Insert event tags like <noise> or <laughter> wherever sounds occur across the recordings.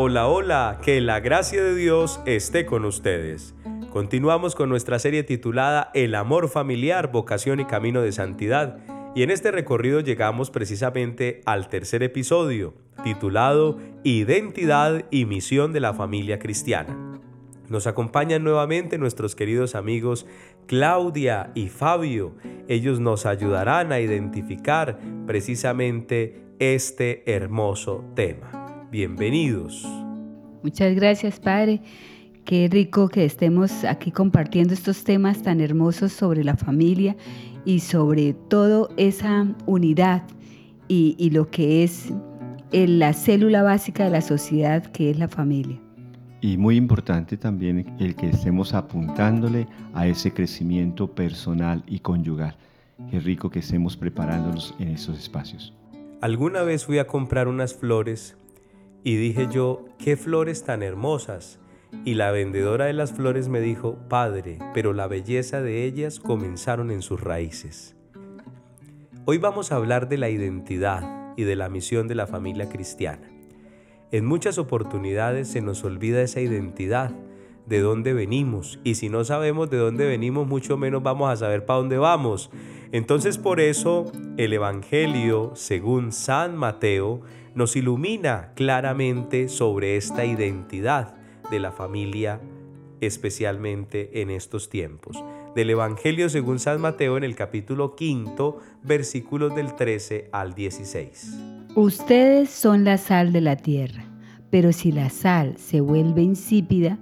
Hola, hola, que la gracia de Dios esté con ustedes. Continuamos con nuestra serie titulada El amor familiar, vocación y camino de santidad. Y en este recorrido llegamos precisamente al tercer episodio, titulado Identidad y misión de la familia cristiana. Nos acompañan nuevamente nuestros queridos amigos Claudia y Fabio. Ellos nos ayudarán a identificar precisamente este hermoso tema. Bienvenidos. Muchas gracias, Padre. Qué rico que estemos aquí compartiendo estos temas tan hermosos sobre la familia y sobre todo esa unidad y, lo que es la célula básica de la sociedad, que es la familia. Y muy importante también el que estemos apuntándole a ese crecimiento personal y conyugal. Qué rico que estemos preparándonos en esos espacios. Alguna vez fui a comprar unas flores y dije yo, qué flores tan hermosas. Y la vendedora de las flores me dijo, Padre, pero la belleza de ellas comenzaron en sus raíces. Hoy vamos a hablar de la identidad y de la misión de la familia cristiana. En muchas oportunidades se nos olvida esa identidad, de dónde venimos, y si no sabemos de dónde venimos, mucho menos vamos a saber para dónde vamos. Entonces por eso el Evangelio, según San Mateo, nos ilumina claramente sobre esta identidad de la familia, especialmente en estos tiempos. Del Evangelio según San Mateo en el capítulo quinto, versículos del 13 al 16. Ustedes son la sal de la tierra, pero si la sal se vuelve insípida,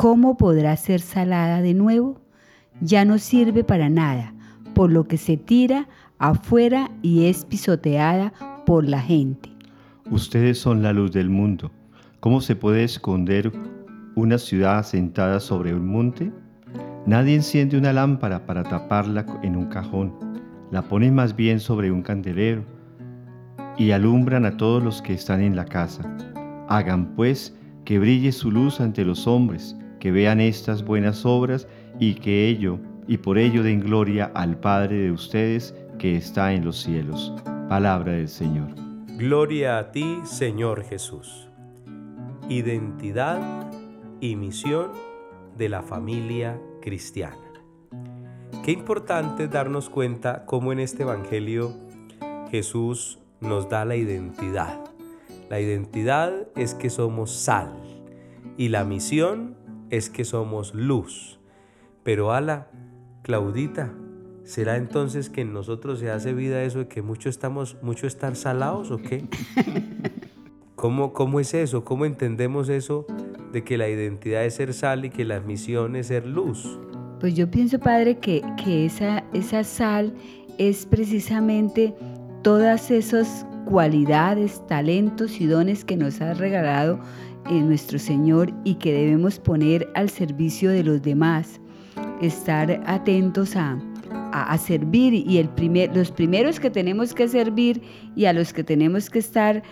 ¿cómo podrá ser salada de nuevo? Ya no sirve para nada, por lo que se tira afuera y es pisoteada por la gente. Ustedes son la luz del mundo. ¿Cómo se puede esconder una ciudad asentada sobre un monte? Nadie enciende una lámpara para taparla en un cajón. La ponen más bien sobre un candelero y alumbran a todos los que están en la casa. Hagan pues que brille su luz ante los hombres, que vean estas buenas obras y que ello y por ello den gloria al Padre de ustedes que está en los cielos. Palabra del Señor. Gloria a ti, Señor Jesús. Identidad y misión de la familia cristiana. Qué importante darnos cuenta cómo en este Evangelio Jesús nos da la identidad. La identidad es que somos sal y la misión es que somos luz. Pero ala, Claudita, ¿Será entonces que en nosotros se hace vida eso de que mucho estamos, mucho estar salados o qué? <laughs> ¿Cómo, ¿Cómo es eso? ¿Cómo entendemos eso de que la identidad es ser sal y que la misión es ser luz? Pues yo pienso, Padre, que, que esa, esa sal es precisamente todas esas cualidades, talentos y dones que nos ha regalado eh, nuestro Señor y que debemos poner al servicio de los demás. Estar atentos a, a, servir y el primer, los primeros que tenemos que servir y a los que tenemos que estar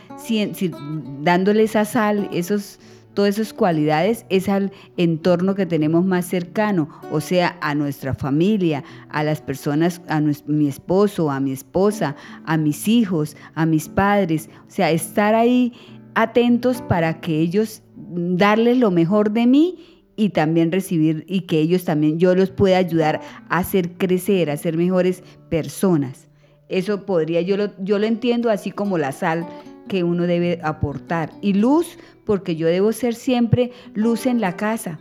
dándole esa sal, esos, todas esas cualidades, es al entorno que tenemos más cercano, o sea, a nuestra familia, a las personas, a mi esposo, a mi esposa, a mis hijos, a mis padres, o sea, estar ahí atentos para que ellos darles lo mejor de mí y también recibir y que ellos también, yo los pueda ayudar a hacer crecer, a ser mejores personas. Eso podría, yo lo, yo lo entiendo así como la sal que uno debe aportar. Y luz, porque yo debo ser siempre luz en la casa.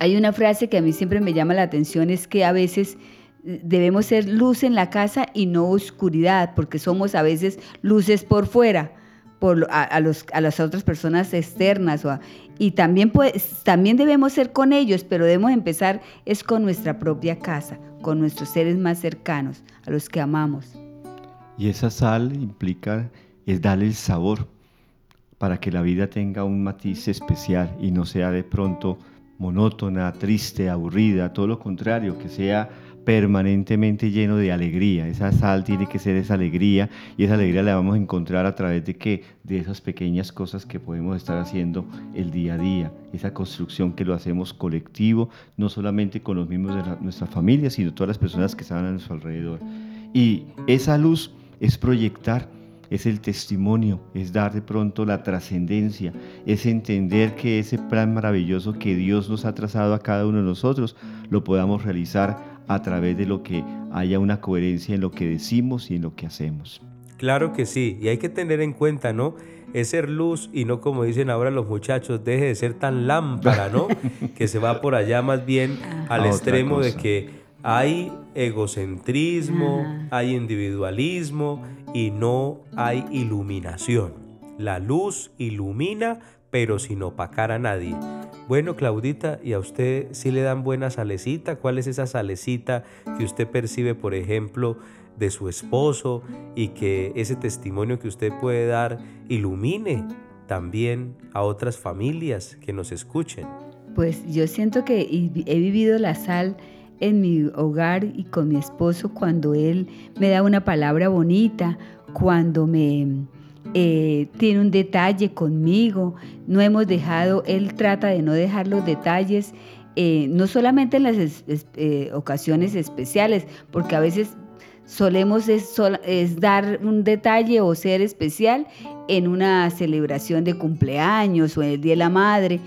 Hay una frase que a mí siempre me llama la atención, es que a veces eh, debemos ser luz en la casa y no oscuridad, porque somos a veces luces por fuera a, los, a las otras personas externas. y también, pues, también debemos ser con ellos, pero debemos empezar es con nuestra propia casa, con nuestros seres más cercanos, a los que amamos. Y esa sal implica es darle el sabor para que la vida tenga un matiz especial y no sea de pronto monótona, triste, aburrida, todo lo contrario, que sea permanentemente lleno de alegría. Esa sal tiene que ser esa alegría y esa alegría la vamos a encontrar a través de que de esas pequeñas cosas que podemos estar haciendo el día a día, esa construcción que lo hacemos colectivo, no solamente con los miembros de nuestra familia, sino todas las personas que están a nuestro alrededor. Y esa luz es proyectar es el testimonio, es dar de pronto la trascendencia, es entender que ese plan maravilloso que Dios nos ha trazado a cada uno de nosotros lo podamos realizar a través de lo que haya una coherencia en lo que decimos y en lo que hacemos. Claro que sí, y hay que tener en cuenta, ¿no? Es ser luz y no como dicen ahora los muchachos, deje de ser tan lámpara, ¿no? <laughs> que se va por allá más bien al extremo de que hay egocentrismo, hay individualismo y no hay iluminación. La luz ilumina, pero sin opacar a nadie. Bueno, Claudita, ¿y a usted sí le dan buena salecita? ¿Cuál es esa salecita que usted percibe, por ejemplo, de su esposo y que ese testimonio que usted puede dar ilumine también a otras familias que nos escuchen? Pues yo siento que he vivido la sal en mi hogar y con mi esposo cuando él me da una palabra bonita, cuando me eh, tiene un detalle conmigo. No hemos dejado, él trata de no dejar los detalles, eh, no solamente en las eh, ocasiones especiales, porque a veces solemos es, dar un detalle o ser especial en una celebración de cumpleaños o en el Día de la Madre.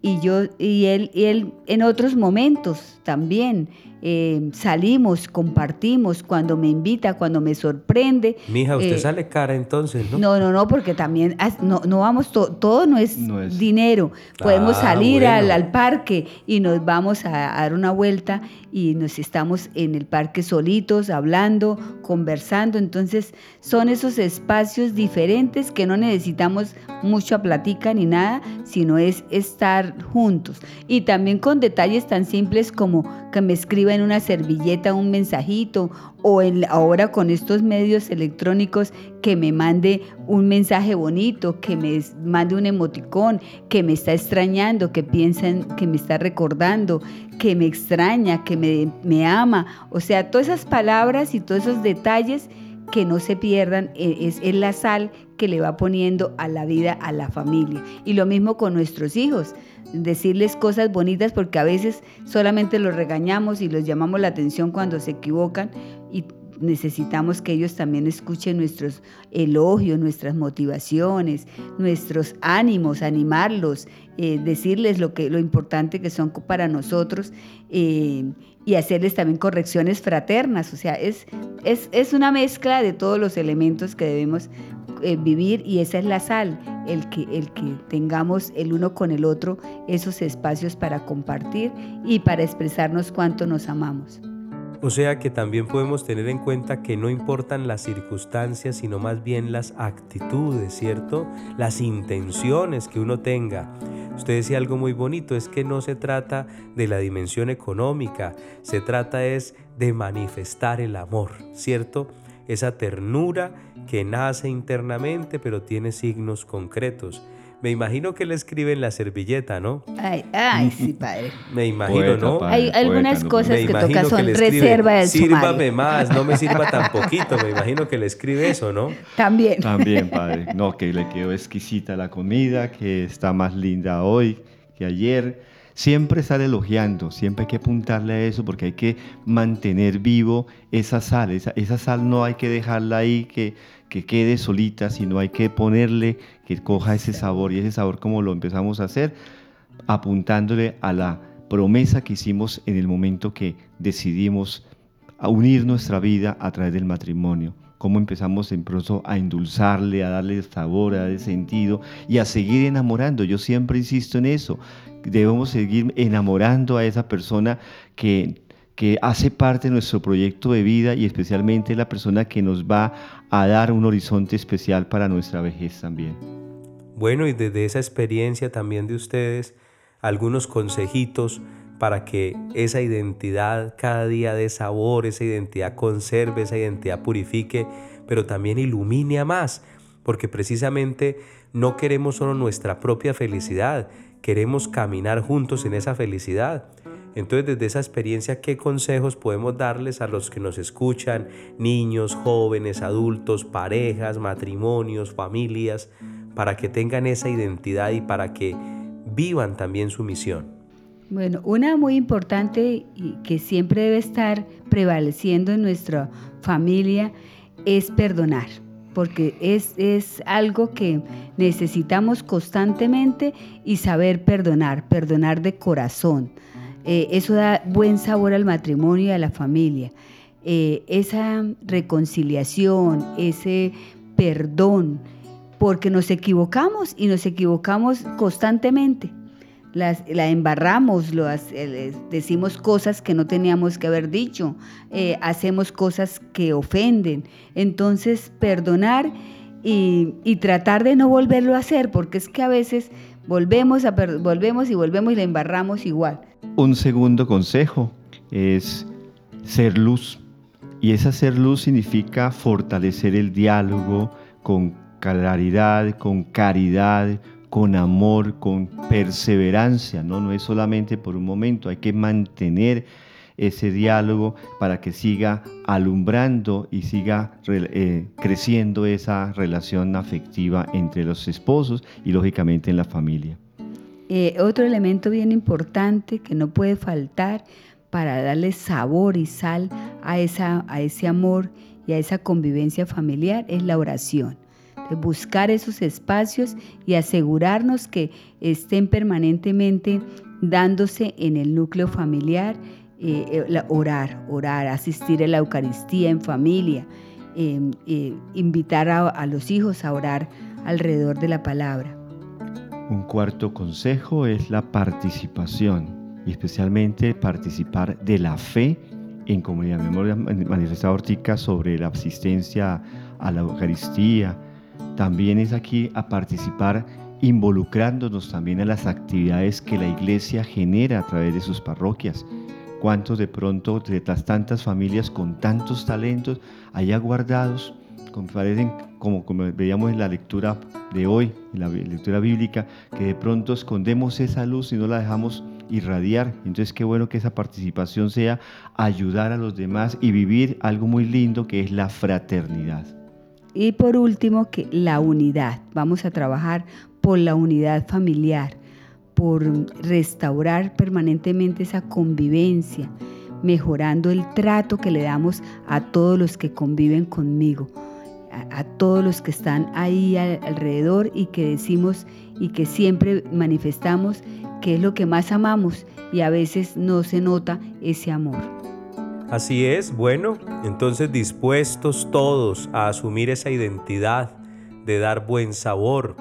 Y yo y él, y él en otros momentos también eh, salimos, compartimos, cuando me invita, cuando me sorprende. Mija, usted eh, sale cara entonces, ¿no? No, no, no, porque también no, no vamos, todo no es, dinero. Podemos ah, salir al, al, parque y nos vamos a, dar una vuelta y nos estamos en el parque solitos, hablando, conversando. Entonces, son esos espacios diferentes que no necesitamos mucha platica ni nada, sino es estar juntos. Y también con detalles tan simples como que me escriba en una servilleta un mensajito o ahora con estos medios electrónicos que me mande un mensaje bonito, que me mande un emoticón, que me está extrañando, que piensen que me está recordando, que me extraña, que me, me ama. O sea, todas esas palabras y todos esos detalles que no se pierdan, e, es, es, la sal que le va poniendo a la vida, a la familia. Y lo mismo con nuestros hijos decirles cosas bonitas porque a veces solamente los regañamos y los llamamos la atención cuando se equivocan y necesitamos que ellos también escuchen nuestros elogios, nuestras motivaciones, nuestros ánimos, animarlos, eh, decirles lo, que, lo importante que son para nosotros eh, y hacerles también correcciones fraternas. O sea, es, es, es una mezcla de todos los elementos que debemos eh, vivir y esa es la sal, el que, el que tengamos el uno con el otro esos espacios para compartir y para expresarnos cuánto nos amamos. O sea que también podemos tener en cuenta que no importan las circunstancias, sino más bien las actitudes, ¿cierto? Las intenciones que uno tenga. Usted decía algo muy bonito, es que no se trata de la dimensión económica, se trata es de manifestar el amor, ¿cierto? Esa ternura que nace internamente pero tiene signos concretos. Me imagino que le escribe en la servilleta, ¿no? Ay, ay, sí, padre. <laughs> Me imagino, ¿no? Hay algunas cosas que toca son reserva del Sírvame más, no me sirva tan poquito. Me imagino que le escribe eso, ¿no? <laughs> También. También, padre. No, que le quedó exquisita la comida, que está más linda hoy que ayer siempre estar elogiando, siempre hay que apuntarle a eso porque hay que mantener vivo esa sal, esa, sal no hay que dejarla ahí que, que quede solita, sino hay que ponerle que coja ese sabor y ese sabor como lo empezamos a hacer, apuntándole a la promesa que hicimos en el momento que decidimos unir nuestra vida a través del matrimonio cómo empezamos en proceso a endulzarle, a darle sabor, a darle sentido y a seguir enamorando. Yo siempre insisto en eso. Debemos seguir enamorando a esa persona que, que hace parte de nuestro proyecto de vida y especialmente la persona que nos va a dar un horizonte especial para nuestra vejez también. Bueno, y desde esa experiencia también de ustedes, algunos consejitos para que esa identidad cada día dé sabor, esa identidad conserve, esa identidad purifique, pero también ilumine más, porque precisamente no queremos solo nuestra propia felicidad, queremos caminar juntos en esa felicidad. Entonces, desde esa experiencia, ¿qué consejos podemos darles a los que nos escuchan, niños, jóvenes, adultos, parejas, matrimonios, familias, para que tengan esa identidad y para que vivan también su misión? Bueno, una muy importante y que siempre debe estar prevaleciendo en nuestra familia es perdonar, porque es, es algo que necesitamos constantemente y saber perdonar, perdonar de corazón. Eh, eso da buen sabor al matrimonio y a la familia. Eh, esa reconciliación, ese perdón, porque nos equivocamos y nos equivocamos constantemente la embarramos, decimos cosas que no teníamos que haber dicho, eh, hacemos cosas que ofenden. Entonces, perdonar y, tratar de no volverlo a hacer, porque es que a veces volvemos, a, volvemos y volvemos y la embarramos igual. Un segundo consejo es ser luz. Y esa ser luz significa fortalecer el diálogo con claridad, con caridad, con amor, con perseverancia, ¿no? No es solamente por un momento, hay que mantener ese diálogo para que siga alumbrando y siga eh, creciendo esa relación afectiva entre los esposos y lógicamente en la familia. Eh, otro elemento bien importante que no puede faltar para darle sabor y sal a, esa, a ese amor y a esa convivencia familiar es la oración buscar esos espacios y asegurarnos que estén permanentemente dándose en el núcleo familiar, eh, eh, orar, orar, asistir a la Eucaristía en familia, em, eh, invitar a, los hijos a orar alrededor de la palabra. Un cuarto consejo es la participación y especialmente participar de la fe en comunidad. Me hemos manifestado Ortica sobre la asistencia a la Eucaristía, también es aquí a participar involucrándonos también a las actividades que la iglesia genera a través de sus parroquias. ¿Cuántos de pronto de tantas familias con tantos talentos allá guardados, como parecen como, como veíamos en la lectura de hoy, en la lectura bíblica, que de pronto escondemos esa luz y no la dejamos irradiar. Entonces qué bueno que esa participación sea ayudar a los demás y vivir algo muy lindo que es la fraternidad. Y por último, que la unidad. Vamos a trabajar por la unidad familiar, por restaurar permanentemente esa convivencia, mejorando el trato que le damos a todos los que conviven conmigo, a, todos los que están ahí alrededor y que decimos y que siempre manifestamos que es lo que más amamos y a veces no se nota ese amor. Así es, bueno, entonces dispuestos todos a asumir esa identidad, de dar buen sabor,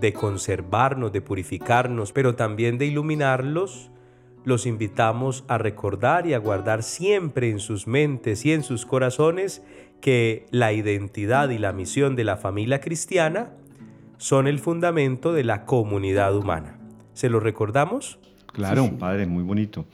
de conservarnos, de purificarnos, pero también de iluminarlos, los invitamos a recordar y a guardar siempre en sus mentes y en sus corazones que la identidad y la misión de la familia cristiana son el fundamento de la comunidad humana. ¿Se lo recordamos? Claro, padre, muy bonito.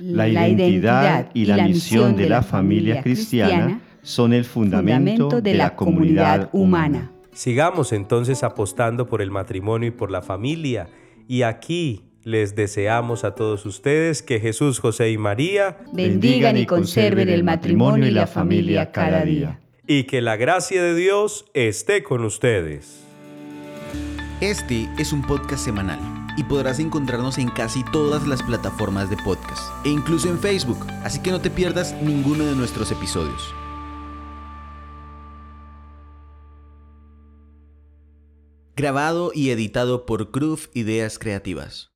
La, identidad, y la, misión de la familia cristiana son el fundamento de la comunidad humana. Sigamos entonces apostando por el matrimonio y por la familia. Y aquí les deseamos a todos ustedes que Jesús, José y María bendigan y conserven el matrimonio y la familia cada día. Y que la gracia de Dios esté con ustedes. Este es un podcast semanal y podrás encontrarnos en casi todas las plataformas de podcast e incluso en Facebook, así que no te pierdas ninguno de nuestros episodios. Grabado y editado por Cruz Ideas Creativas.